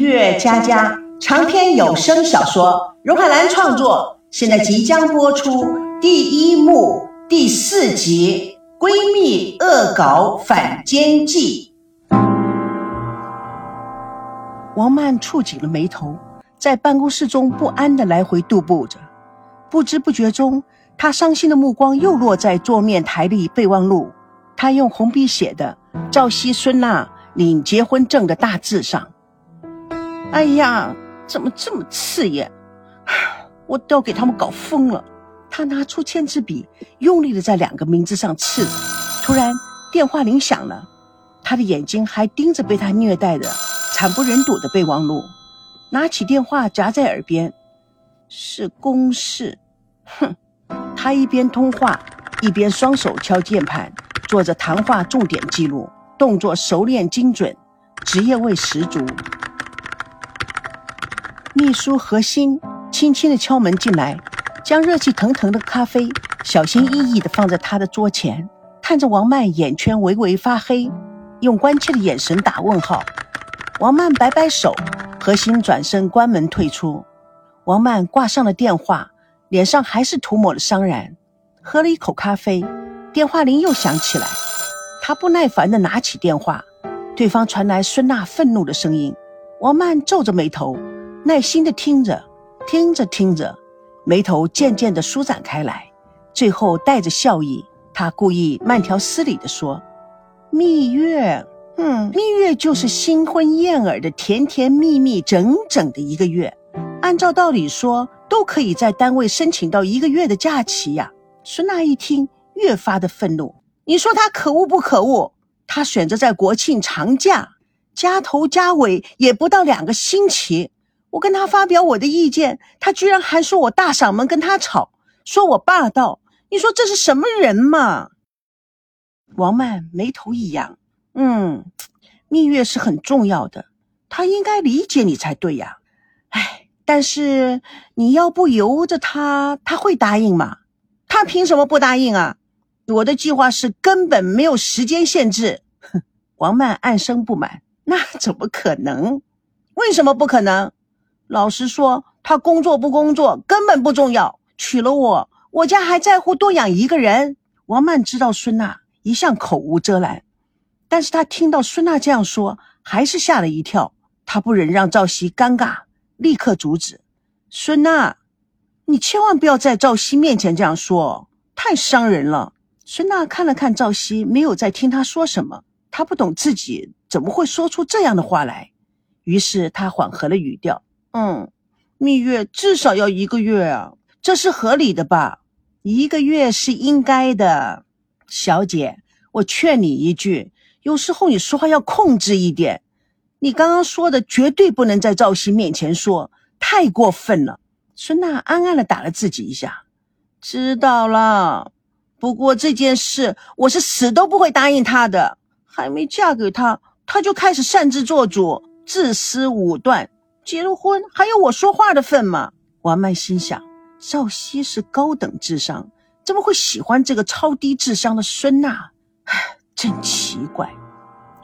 月佳佳长篇有声小说，荣海兰创作，现在即将播出第一幕第四集《闺蜜恶搞反间计》。王曼蹙紧了眉头，在办公室中不安的来回踱步着，不知不觉中，她伤心的目光又落在桌面台历备忘录，她用红笔写的赵熙、孙娜领结婚证的大字上。哎呀，怎么这么刺眼？我都要给他们搞疯了！他拿出签字笔，用力的在两个名字上刺。突然，电话铃响了，他的眼睛还盯着被他虐待的惨不忍睹的备忘录，拿起电话夹在耳边，是公事。哼！他一边通话，一边双手敲键盘，做着谈话重点记录，动作熟练精准，职业味十足。秘书何欣轻轻地敲门进来，将热气腾腾的咖啡小心翼翼地放在他的桌前，看着王曼眼圈微微发黑，用关切的眼神打问号。王曼摆摆手，何欣转身关门退出。王曼挂上了电话，脸上还是涂抹了伤然。喝了一口咖啡，电话铃又响起来，他不耐烦地拿起电话，对方传来孙娜愤怒的声音。王曼皱着眉头。耐心的听着，听着听着，眉头渐渐的舒展开来，最后带着笑意，他故意慢条斯理地说：“蜜月，嗯，蜜月就是新婚燕尔的甜甜蜜蜜，整整的一个月。按照道理说，都可以在单位申请到一个月的假期呀。”孙娜一听，越发的愤怒：“你说他可恶不可恶？他选择在国庆长假，加头加尾也不到两个星期。”我跟他发表我的意见，他居然还说我大嗓门跟他吵，说我霸道。你说这是什么人嘛？王曼眉头一扬，嗯，蜜月是很重要的，他应该理解你才对呀。哎，但是你要不由着他，他会答应吗？他凭什么不答应啊？我的计划是根本没有时间限制。王曼暗生不满，那怎么可能？为什么不可能？老实说，他工作不工作根本不重要。娶了我，我家还在乎多养一个人。王曼知道孙娜一向口无遮拦，但是她听到孙娜这样说，还是吓了一跳。她不忍让赵熙尴尬，立刻阻止：“孙娜，你千万不要在赵熙面前这样说，太伤人了。”孙娜看了看赵熙，没有再听他说什么。她不懂自己怎么会说出这样的话来，于是她缓和了语调。嗯，蜜月至少要一个月啊，这是合理的吧？一个月是应该的，小姐，我劝你一句，有时候你说话要控制一点。你刚刚说的绝对不能在赵熙面前说，太过分了。孙娜暗暗的打了自己一下，知道了。不过这件事我是死都不会答应他的。还没嫁给他，他就开始擅自做主，自私武断。结了婚还有我说话的份吗？王曼心想，赵熙是高等智商，怎么会喜欢这个超低智商的孙娜？唉，真奇怪。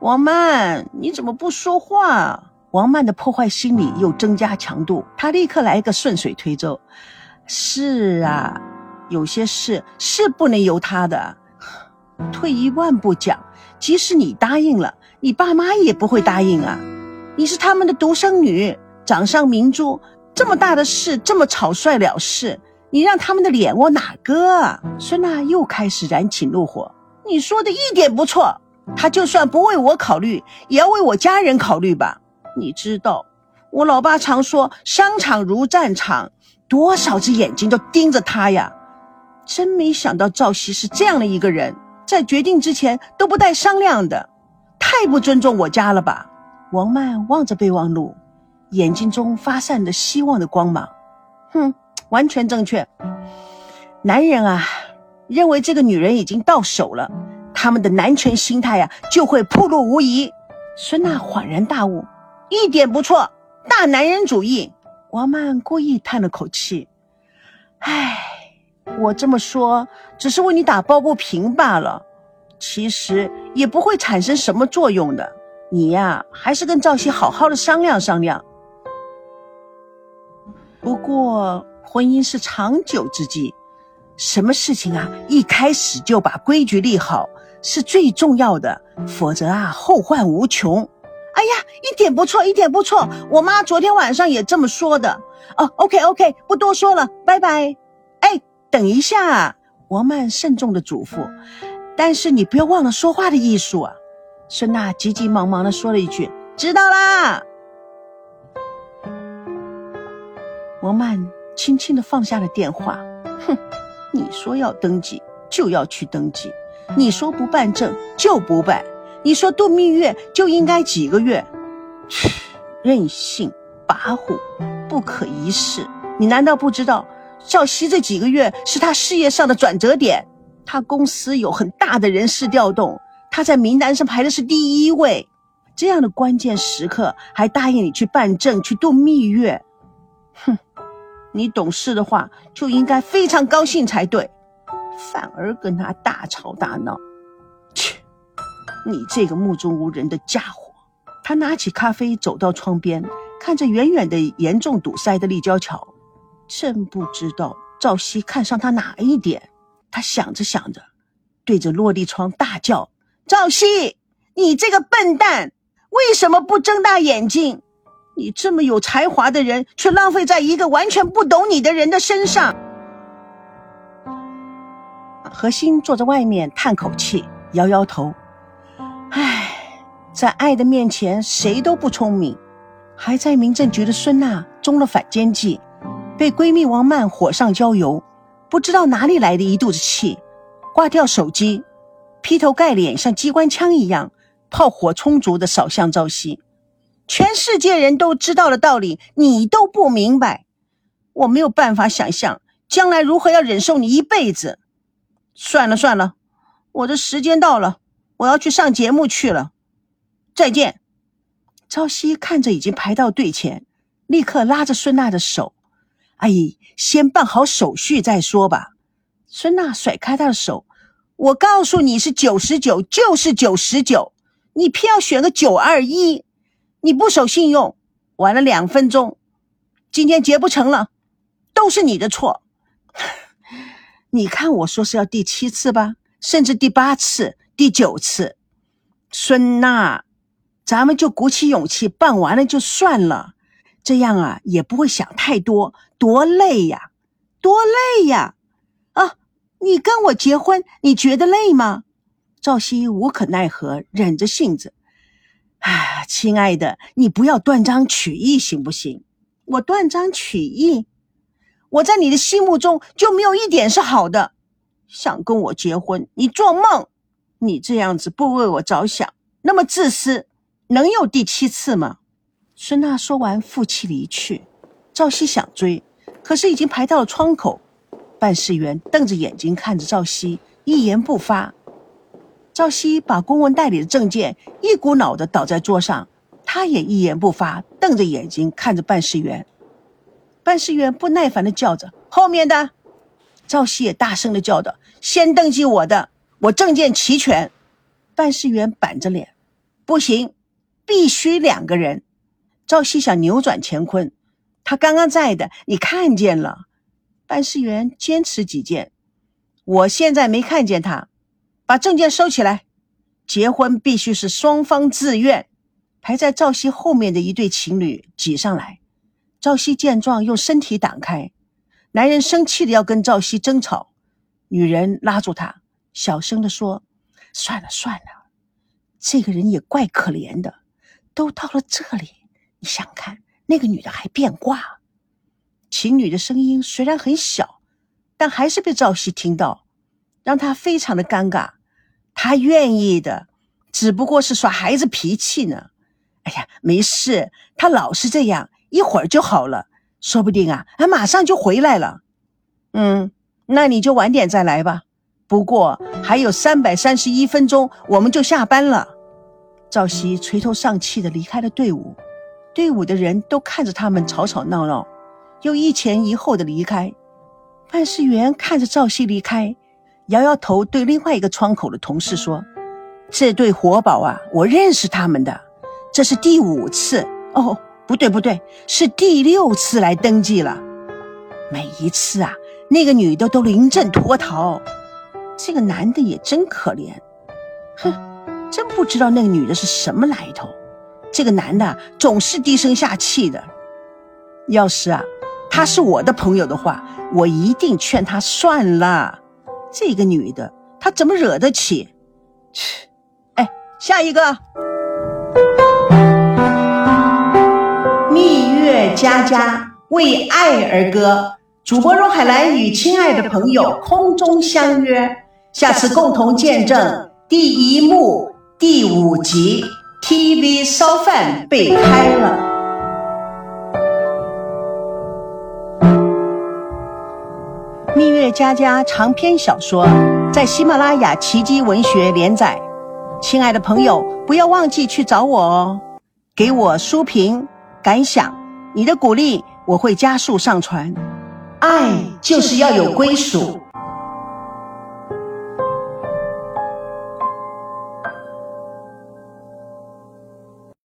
王曼，你怎么不说话？王曼的破坏心理又增加强度，她立刻来一个顺水推舟。是啊，有些事是不能由他的。退一万步讲，即使你答应了，你爸妈也不会答应啊。你是他们的独生女，掌上明珠，这么大的事这么草率了事，你让他们的脸往哪搁啊？孙娜又开始燃起怒火。你说的一点不错，他就算不为我考虑，也要为我家人考虑吧？你知道，我老爸常说商场如战场，多少只眼睛都盯着他呀。真没想到赵熙是这样的一个人，在决定之前都不带商量的，太不尊重我家了吧？王曼望着备忘录，眼睛中发散着希望的光芒。哼，完全正确。男人啊，认为这个女人已经到手了，他们的男权心态啊就会暴露无遗。孙娜恍然大悟，一点不错，大男人主义。王曼故意叹了口气，唉，我这么说只是为你打抱不平罢了，其实也不会产生什么作用的。你呀，还是跟赵熙好好的商量商量。不过，婚姻是长久之计，什么事情啊，一开始就把规矩立好是最重要的，否则啊，后患无穷。哎呀，一点不错，一点不错。我妈昨天晚上也这么说的。哦，OK OK，不多说了，拜拜。哎，等一下，王曼慎重的嘱咐，但是你不要忘了说话的艺术啊。孙娜急急忙忙的说了一句：“知道啦。”王曼轻轻的放下了电话。哼，你说要登记就要去登记，你说不办证就不办。你说度蜜月就应该几个月？任性跋扈，不可一世！你难道不知道赵熙这几个月是他事业上的转折点？他公司有很大的人事调动，他在名单上排的是第一位。这样的关键时刻还答应你去办证、去度蜜月？哼！你懂事的话就应该非常高兴才对，反而跟他大吵大闹。切！你这个目中无人的家伙！他拿起咖啡，走到窗边，看着远远的严重堵塞的立交桥，真不知道赵熙看上他哪一点。他想着想着，对着落地窗大叫：“赵熙，你这个笨蛋，为什么不睁大眼睛？你这么有才华的人，却浪费在一个完全不懂你的人的身上。”何心坐在外面叹口气，摇摇头。唉，在爱的面前，谁都不聪明。还在民政局的孙娜中了反间计，被闺蜜王曼火上浇油，不知道哪里来的一肚子气，挂掉手机，劈头盖脸像机关枪一样，炮火充足的扫向朝夕。全世界人都知道的道理，你都不明白，我没有办法想象将来如何要忍受你一辈子。算了算了，我的时间到了。我要去上节目去了，再见。朝夕看着已经排到队前，立刻拉着孙娜的手：“阿姨，先办好手续再说吧。”孙娜甩开他的手：“我告诉你是九十九，就是九十九，你偏要选个九二一，你不守信用，晚了两分钟，今天结不成了，都是你的错。你看我说是要第七次吧，甚至第八次。”第九次，孙娜，咱们就鼓起勇气办完了就算了，这样啊也不会想太多，多累呀，多累呀！啊，你跟我结婚，你觉得累吗？赵熙无可奈何，忍着性子。啊，亲爱的，你不要断章取义行不行？我断章取义？我在你的心目中就没有一点是好的。想跟我结婚，你做梦！你这样子不为我着想，那么自私，能有第七次吗？孙娜说完，负气离去。赵熙想追，可是已经排到了窗口。办事员瞪着眼睛看着赵熙，一言不发。赵熙把公文袋里的证件一股脑的倒在桌上，他也一言不发，瞪着眼睛看着办事员。办事员不耐烦的叫着：“后面的！”赵熙也大声的叫道：“先登记我的。”我证件齐全，办事员板着脸，不行，必须两个人。赵熙想扭转乾坤，他刚刚在的，你看见了。办事员坚持己见，我现在没看见他，把证件收起来。结婚必须是双方自愿。排在赵熙后面的一对情侣挤上来，赵熙见状用身体挡开，男人生气的要跟赵熙争吵，女人拉住他。小声的说：“算了算了，这个人也怪可怜的，都到了这里，你想看那个女的还变卦。”情侣的声音虽然很小，但还是被赵熙听到，让他非常的尴尬。他愿意的，只不过是耍孩子脾气呢。哎呀，没事，他老是这样，一会儿就好了，说不定啊，他马上就回来了。嗯，那你就晚点再来吧。不过还有三百三十一分钟，我们就下班了。赵熙垂头丧气地离开了队伍，队伍的人都看着他们吵吵闹闹，又一前一后的离开。办事员看着赵熙离开，摇摇头，对另外一个窗口的同事说：“这对活宝啊，我认识他们的，这是第五次哦，不对不对，是第六次来登记了。每一次啊，那个女的都临阵脱逃，这个男的也真可怜。哼，真不知道那个女的是什么来头。这个男的总是低声下气的。要是啊，他是我的朋友的话，我一定劝他算了。这个女的，她怎么惹得起？切！哎，下一个。蜜月佳佳为爱而歌，主播荣海兰与亲爱的朋友空中相约，下次共同见证第一幕第五集 TV 烧饭被开了。蜜月佳佳长篇小说在喜马拉雅奇迹文学连载，亲爱的朋友，不要忘记去找我哦，给我书评感想，你的鼓励我会加速上传。爱就是要有归属。